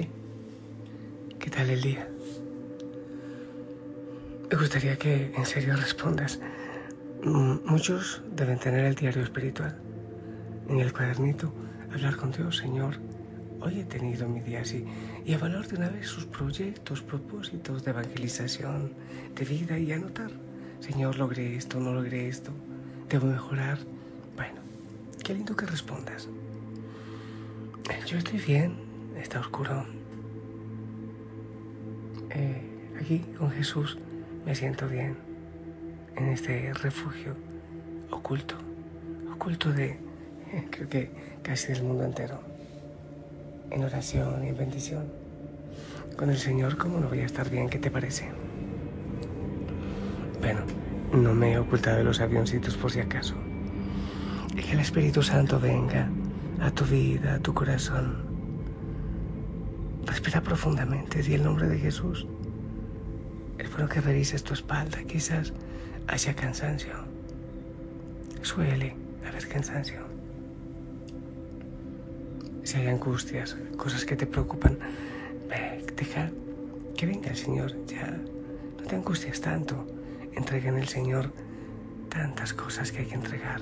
¿Qué tal el día? Me gustaría que en serio respondas. Muchos deben tener el diario espiritual. En el cuadernito, hablar con Dios, Señor. Hoy he tenido mi día así. Y evaluar de una vez sus proyectos, propósitos de evangelización, de vida y anotar. Señor, logré esto, no logré esto. Debo mejorar. Bueno, qué lindo que respondas. Yo estoy bien, está oscuro. Eh, aquí con Jesús me siento bien, en este refugio oculto, oculto de, eh, creo que casi del mundo entero, en oración y en bendición. Con el Señor, ¿cómo no voy a estar bien? ¿Qué te parece? Bueno, no me he ocultado de los avioncitos por si acaso. Y que el Espíritu Santo venga a tu vida, a tu corazón. Respira profundamente, di el nombre de Jesús. Es bueno que revises tu espalda, quizás haya cansancio. Suele haber cansancio. Si hay angustias, cosas que te preocupan, deja que venga el Señor. Ya no te angusties tanto. Entrega en el Señor tantas cosas que hay que entregar.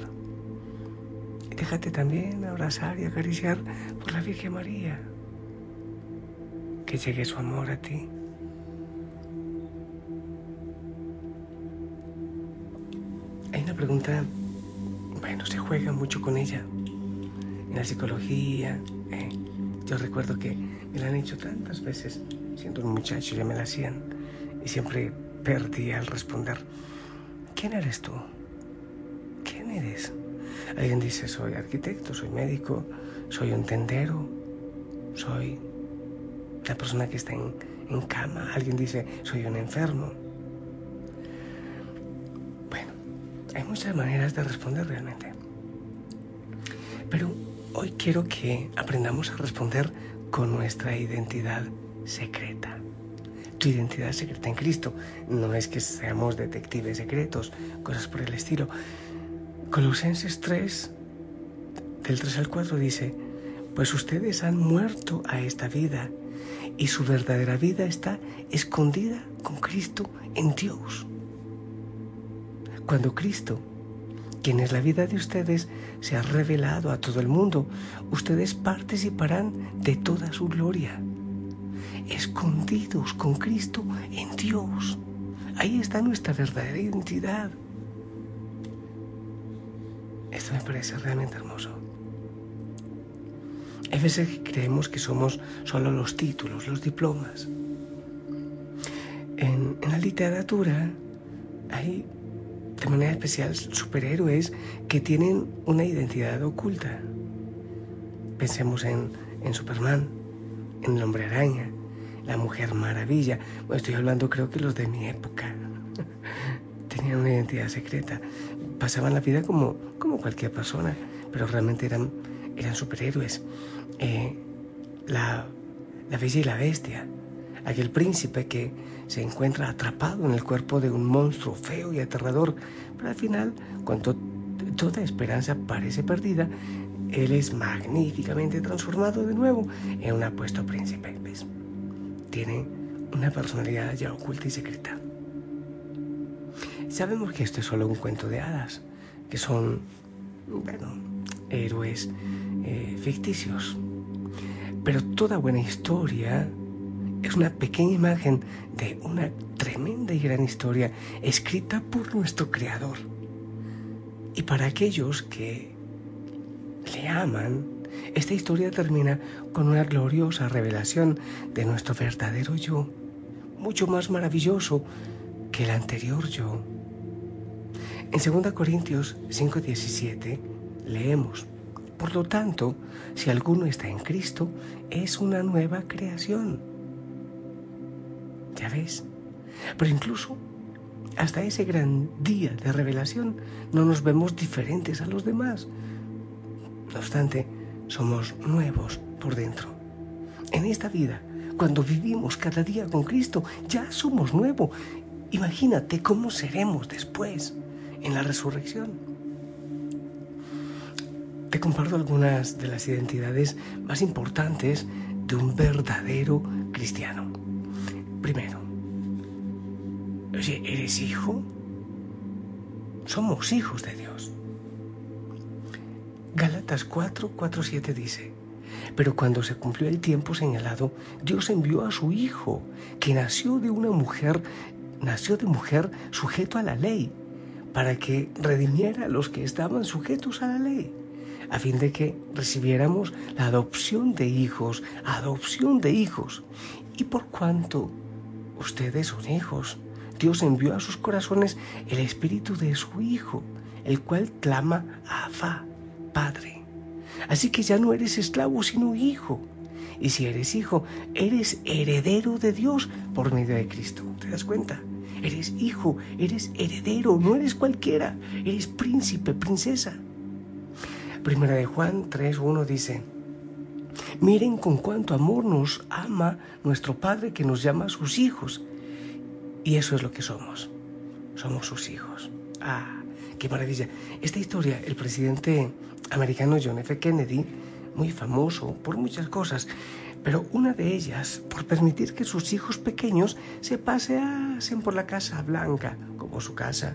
Y déjate también abrazar y acariciar por la Virgen María. Que llegue su amor a ti. Hay una pregunta, bueno, se juega mucho con ella. En la psicología, eh, yo recuerdo que me la han hecho tantas veces, siendo un muchacho ya me la hacían, y siempre perdía al responder. ¿Quién eres tú? ¿Quién eres? Alguien dice, soy arquitecto, soy médico, soy un tendero, soy la persona que está en, en cama. Alguien dice, soy un enfermo. Bueno, hay muchas maneras de responder realmente. Pero hoy quiero que aprendamos a responder con nuestra identidad secreta. Tu identidad secreta en Cristo. No es que seamos detectives secretos, cosas por el estilo. Colosenses 3, del 3 al 4 dice, pues ustedes han muerto a esta vida y su verdadera vida está escondida con Cristo en Dios. Cuando Cristo, quien es la vida de ustedes, se ha revelado a todo el mundo, ustedes participarán de toda su gloria, escondidos con Cristo en Dios. Ahí está nuestra verdadera identidad. Esto me parece realmente hermoso. Hay veces que creemos que somos solo los títulos, los diplomas. En, la literatura hay de manera especial superhéroes que tienen una identidad oculta. Pensemos en, Superman, en el hombre araña, la mujer maravilla. Estoy hablando creo que los de mi época. Tenían una identidad secreta. Pasaban la vida como cualquier persona, pero realmente eran, eran superhéroes. Eh, la, la Bella y la Bestia, aquel príncipe que se encuentra atrapado en el cuerpo de un monstruo feo y aterrador, pero al final, cuando toda esperanza parece perdida, él es magníficamente transformado de nuevo en un apuesto príncipe. ¿ves? Tiene una personalidad ya oculta y secreta. Sabemos que esto es solo un cuento de hadas, que son, bueno, héroes eh, ficticios. Pero toda buena historia es una pequeña imagen de una tremenda y gran historia escrita por nuestro Creador. Y para aquellos que le aman, Esta historia termina con una gloriosa revelación de nuestro verdadero yo, mucho más maravilloso que el anterior yo. En 2 Corintios 5:17 leemos, por lo tanto, si alguno está en Cristo, es una nueva creación. ¿Ya ves? Pero incluso hasta ese gran día de revelación no nos vemos diferentes a los demás. No obstante, somos nuevos por dentro. En esta vida, cuando vivimos cada día con Cristo, ya somos nuevos. Imagínate cómo seremos después, en la resurrección. Te comparto algunas de las identidades más importantes de un verdadero cristiano. Primero, oye, ¿eres hijo? Somos hijos de Dios. Gálatas 4, 4, 7 dice, pero cuando se cumplió el tiempo señalado, Dios envió a su Hijo, que nació de una mujer, nació de mujer sujeto a la ley, para que redimiera a los que estaban sujetos a la ley, a fin de que recibiéramos la adopción de hijos, adopción de hijos. Y por cuanto ustedes son hijos, Dios envió a sus corazones el espíritu de su Hijo, el cual clama Abba, Padre. Así que ya no eres esclavo, sino hijo. Y si eres hijo, eres heredero de Dios por medio de Cristo. ¿Te das cuenta? Eres hijo, eres heredero, no eres cualquiera, eres príncipe, princesa. Primera de Juan 3.1 dice, miren con cuánto amor nos ama nuestro Padre que nos llama sus hijos. Y eso es lo que somos, somos sus hijos. Ah, qué maravilla. Esta historia, el presidente americano John F. Kennedy, muy famoso por muchas cosas, pero una de ellas por permitir que sus hijos pequeños se paseasen por la Casa Blanca como su casa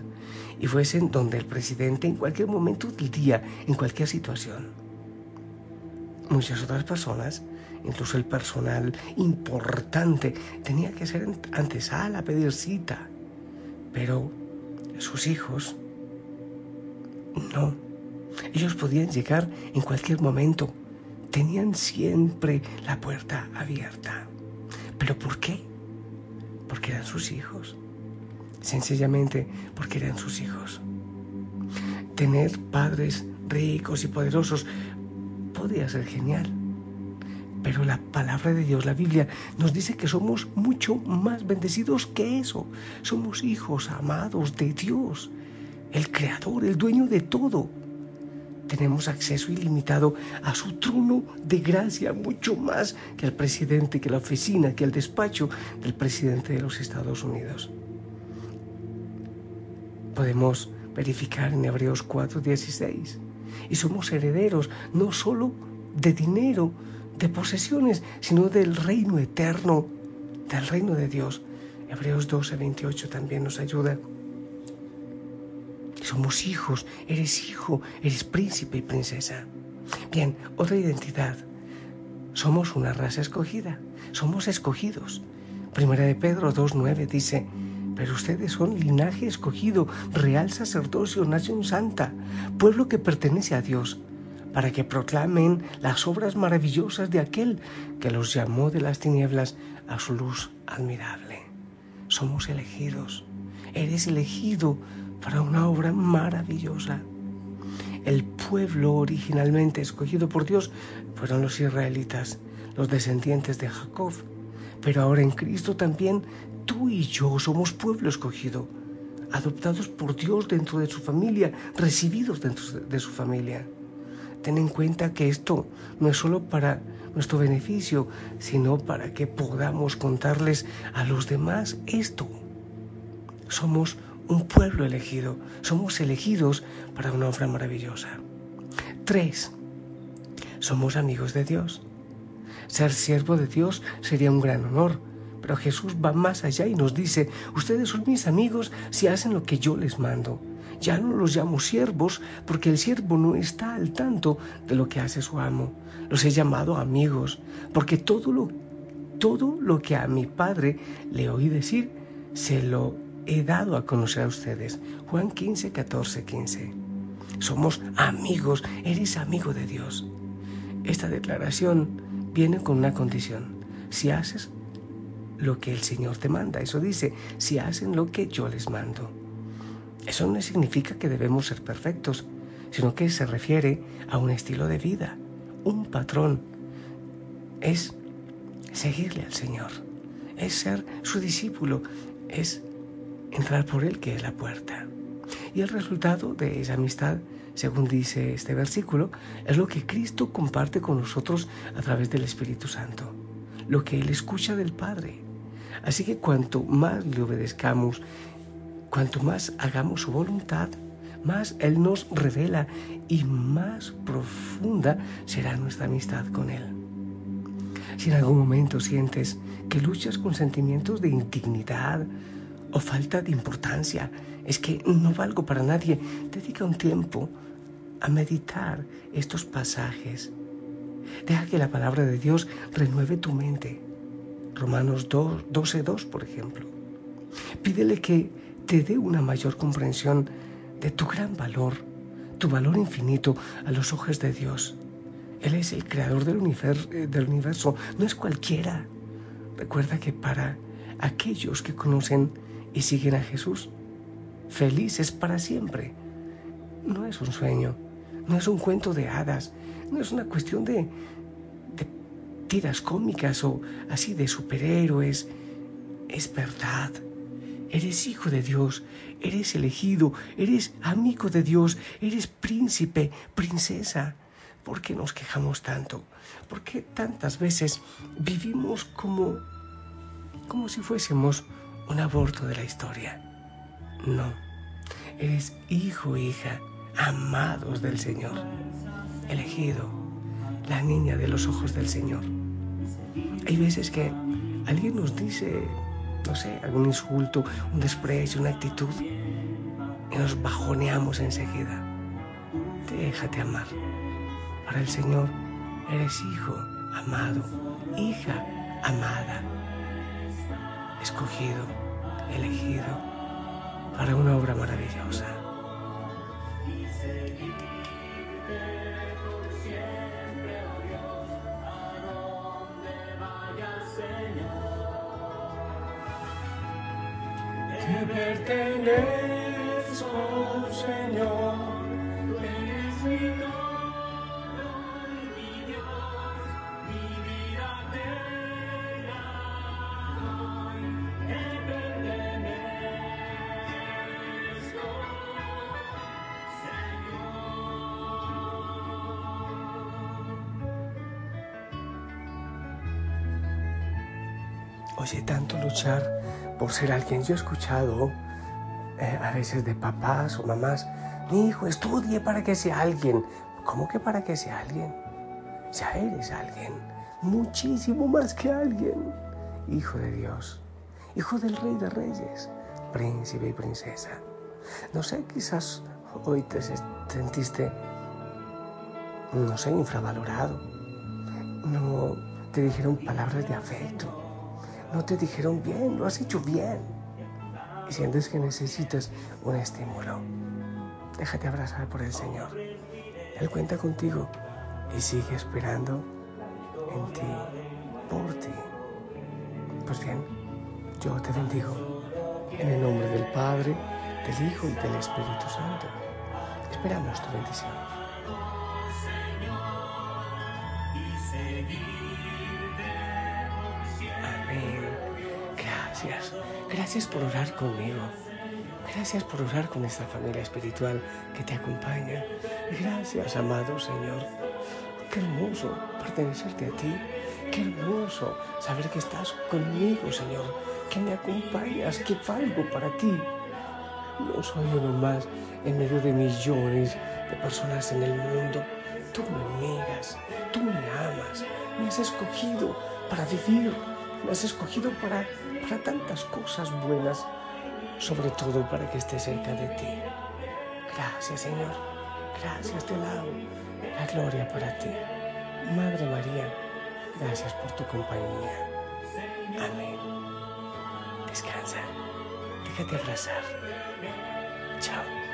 y fuesen donde el presidente en cualquier momento del día, en cualquier situación. Muchas otras personas, incluso el personal importante, tenía que hacer antesala, pedir cita, pero sus hijos no. Ellos podían llegar en cualquier momento. Tenían siempre la puerta abierta. ¿Pero por qué? Porque eran sus hijos. Sencillamente porque eran sus hijos. Tener padres ricos y poderosos podría ser genial. Pero la palabra de Dios, la Biblia, nos dice que somos mucho más bendecidos que eso. Somos hijos amados de Dios el creador, el dueño de todo. Tenemos acceso ilimitado a su trono de gracia, mucho más que el presidente, que la oficina, que el despacho del presidente de los Estados Unidos. Podemos verificar en Hebreos 4:16. Y somos herederos no solo de dinero, de posesiones, sino del reino eterno, del reino de Dios. Hebreos 12:28 también nos ayuda. Somos hijos, eres hijo, eres príncipe y princesa. Bien, otra identidad. Somos una raza escogida, somos escogidos. Primera de Pedro 2.9 dice, pero ustedes son linaje escogido, real sacerdocio, nación santa, pueblo que pertenece a Dios, para que proclamen las obras maravillosas de aquel que los llamó de las tinieblas a su luz admirable. Somos elegidos, eres elegido para una obra maravillosa. El pueblo originalmente escogido por Dios fueron los israelitas, los descendientes de Jacob. Pero ahora en Cristo también tú y yo somos pueblo escogido, adoptados por Dios dentro de su familia, recibidos dentro de su familia. Ten en cuenta que esto no es solo para nuestro beneficio, sino para que podamos contarles a los demás esto. Somos un pueblo elegido. Somos elegidos para una obra maravillosa. Tres, somos amigos de Dios. Ser siervo de Dios sería un gran honor, pero Jesús va más allá y nos dice, ustedes son mis amigos si hacen lo que yo les mando. Ya no los llamo siervos porque el siervo no está al tanto de lo que hace su amo. Los he llamado amigos porque todo lo, todo lo que a mi Padre le oí decir, se lo he dado a conocer a ustedes. Juan 15, 14, 15. Somos amigos, eres amigo de Dios. esta declaración viene con una condición. Si haces lo que el Señor te manda, eso dice, si hacen lo que yo les mando. Eso no significa que debemos ser perfectos, sino que se refiere a un estilo de vida, un patrón. Es seguirle al Señor, es ser su discípulo, es entrar por Él que es la puerta. Y el resultado de esa amistad, según dice este versículo, es lo que Cristo comparte con nosotros a través del Espíritu Santo, lo que Él escucha del Padre. Así que cuanto más le obedezcamos, cuanto más hagamos su voluntad, más Él nos revela y más profunda será nuestra amistad con Él. Si en algún momento sientes que luchas con sentimientos de indignidad o falta de importancia, es que no valgo para nadie, dedica un tiempo a meditar estos pasajes. Deja que la palabra de Dios renueve tu mente. Romanos 12.2, por ejemplo. Pídele que te dé una mayor comprensión de tu gran valor, tu valor infinito a los ojos de Dios. Él es el creador del universo, eh, del universo, no es cualquiera. Recuerda que para aquellos que conocen y siguen a Jesús, felices para siempre, no es un sueño, no es un cuento de hadas, no es una cuestión de, de tiras cómicas o así de superhéroes, es verdad Eres hijo de Dios, eres elegido, eres amigo de Dios, eres príncipe, princesa. ¿Por qué nos quejamos tanto? ¿Por qué tantas veces vivimos como como si fuésemos un aborto de la historia? No. Eres hijo, hija, amados del Señor, elegido, la niña de los ojos del Señor. Hay veces que alguien nos dice no sé, algún insulto, un desprecio, una actitud, y nos bajoneamos enseguida. Déjate amar. Para el Señor eres hijo amado, hija amada, escogido, elegido para una obra maravillosa. Te pertenezco, Señor, Oye, tanto luchar por ser alguien. Yo he escuchado eh, a veces de papás o mamás, mi hijo, estudie para que sea alguien. ¿Cómo que para que sea alguien? Ya eres alguien, muchísimo más que alguien. Hijo de Dios, hijo del Rey de Reyes, príncipe y princesa. No sé, quizás hoy te sentiste, no sé, infravalorado. No te dijeron palabras de afecto no te dijeron bien, lo has hecho bien. Y sientes que necesitas un estímulo. Déjate abrazar por el Señor. Él cuenta contigo y sigue esperando en ti, por ti. Pues bien, yo te bendigo en el nombre del Padre, del Hijo y del Espíritu Santo. Esperamos tu bendición. Gracias. Gracias por orar conmigo. Gracias por orar con esta familia espiritual que te acompaña. Gracias, amado Señor. Qué hermoso pertenecerte a ti. Qué hermoso saber que estás conmigo, Señor. Que me acompañas, que valgo para ti. No soy uno más en medio de millones de personas en el mundo. Tú me miras, tú me amas, me has escogido para vivir me has escogido para, para tantas cosas buenas, sobre todo para que esté cerca de ti. Gracias, Señor. Gracias, te lavo. La gloria para ti. Madre María, gracias por tu compañía. Amén. Descansa. Déjate abrazar. Chao.